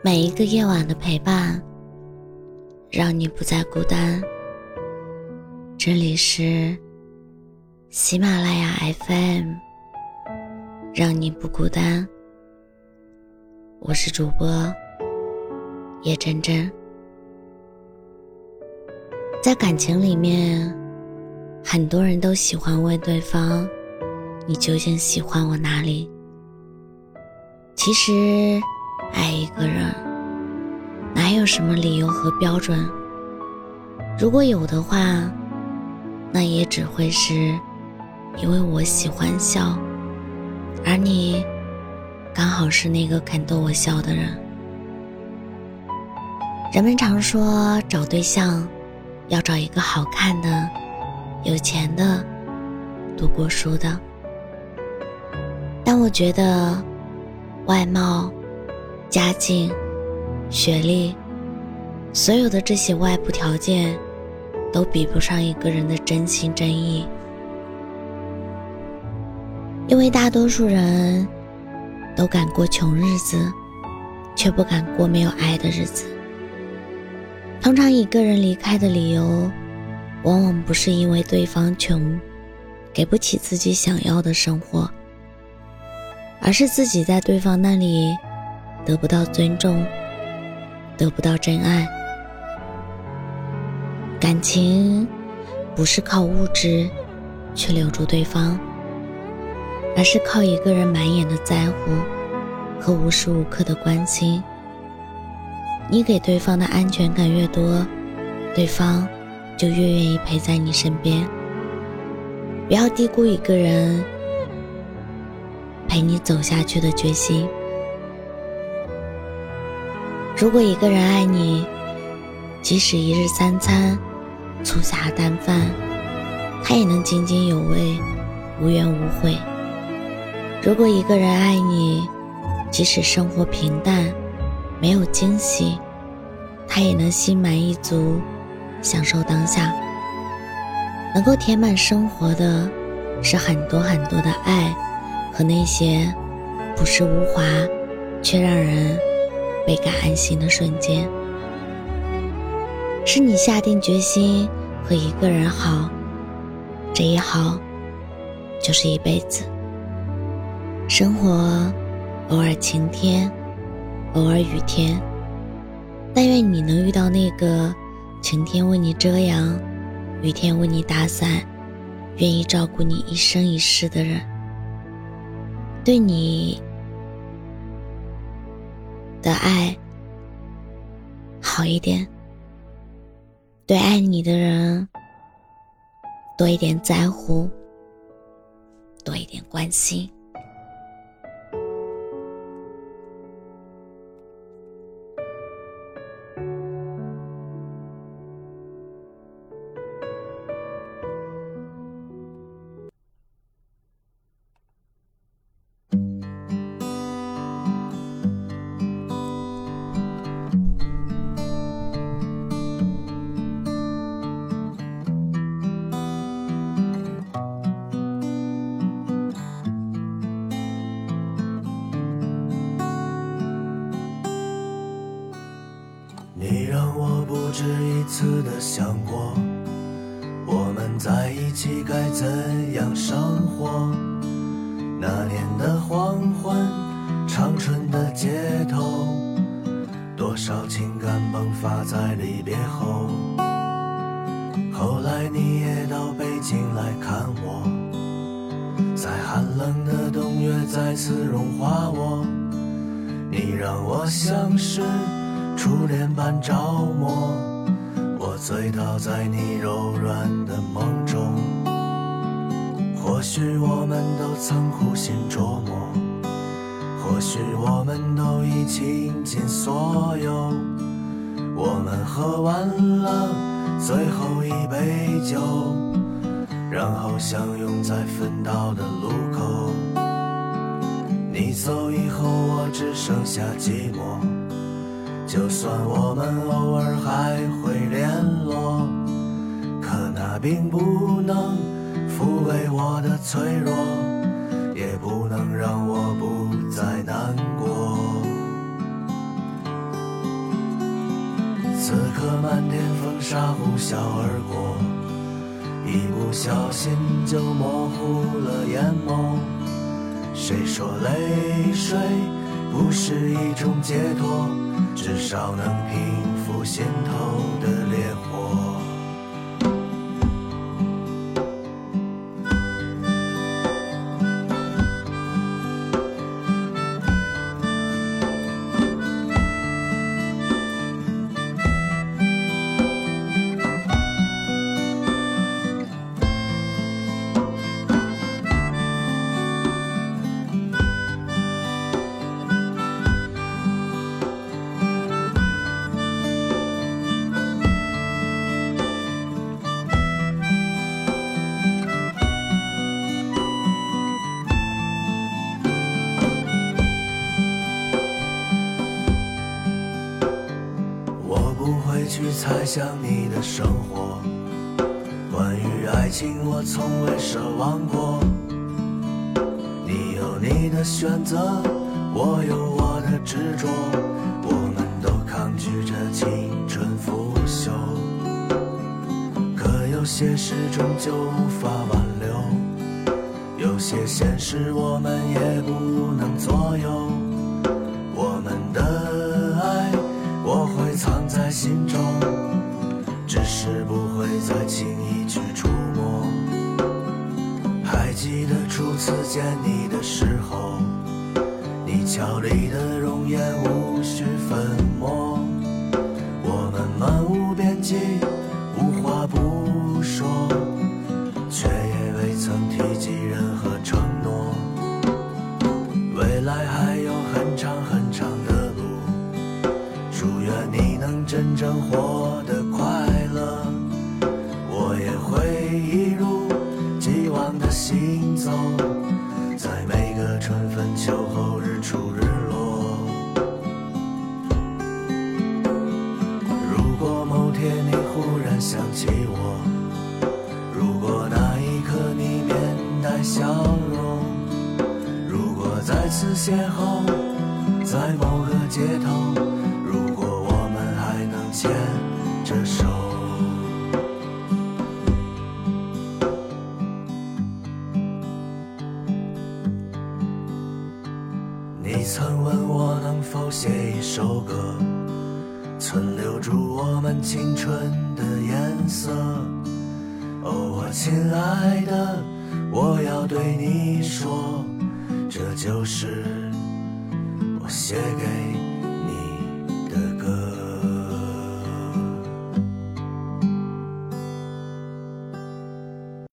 每一个夜晚的陪伴，让你不再孤单。这里是喜马拉雅 FM，让你不孤单。我是主播叶真真。在感情里面，很多人都喜欢问对方：“你究竟喜欢我哪里？”其实，爱一个人哪有什么理由和标准？如果有的话，那也只会是因为我喜欢笑，而你刚好是那个肯逗我笑的人。人们常说找对象要找一个好看的、有钱的、读过书的，但我觉得。外貌、家境、学历，所有的这些外部条件，都比不上一个人的真心真意。因为大多数人都敢过穷日子，却不敢过没有爱的日子。通常一个人离开的理由，往往不是因为对方穷，给不起自己想要的生活。而是自己在对方那里得不到尊重，得不到真爱。感情不是靠物质去留住对方，而是靠一个人满眼的在乎和无时无刻的关心。你给对方的安全感越多，对方就越愿意陪在你身边。不要低估一个人。陪你走下去的决心。如果一个人爱你，即使一日三餐粗茶淡饭，他也能津津有味，无怨无悔。如果一个人爱你，即使生活平淡，没有惊喜，他也能心满意足，享受当下。能够填满生活的，是很多很多的爱。和那些朴实无华，却让人倍感安心的瞬间，是你下定决心和一个人好，这一好就是一辈子。生活偶尔晴天，偶尔雨天，但愿你能遇到那个晴天为你遮阳，雨天为你打伞，愿意照顾你一生一世的人。对你的爱好一点，对爱你的人多一点在乎，多一点关心。我不止一次的想过，我们在一起该怎样生活？那年的黄昏，长春的街头，多少情感迸发在离别后。后来你也到北京来看我，在寒冷的冬月再次融化我，你让我像是。初恋般着魔，我醉倒在你柔软的梦中。或许我们都曾苦心琢磨，或许我们都已倾尽所有。我们喝完了最后一杯酒，然后相拥在分道的路口。你走以后，我只剩下寂寞。就算我们偶尔还会联络，可那并不能抚慰我的脆弱，也不能让我不再难过。此刻漫天风沙呼啸而过，一不小心就模糊了眼眸。谁说泪水不是一种解脱？至少能平复心头的猜想你的生活，关于爱情我从未奢望过。你有你的选择，我有我的执着，我们都抗拒着青春腐朽。可有些事终究无法挽留，有些现实我们也不能左右。在心中，只是不会再轻易去触摸。还记得初次见你的时候，你俏丽的容颜无需粉会一如既往的行走，在每个春分秋后日出日落。如果某天你忽然想起我，如果那一刻你面带笑容，如果再次邂逅在某个街头。曾问我能否写一首歌，存留住我们青春的颜色。哦，我亲爱的，我要对你说，这就是我写给。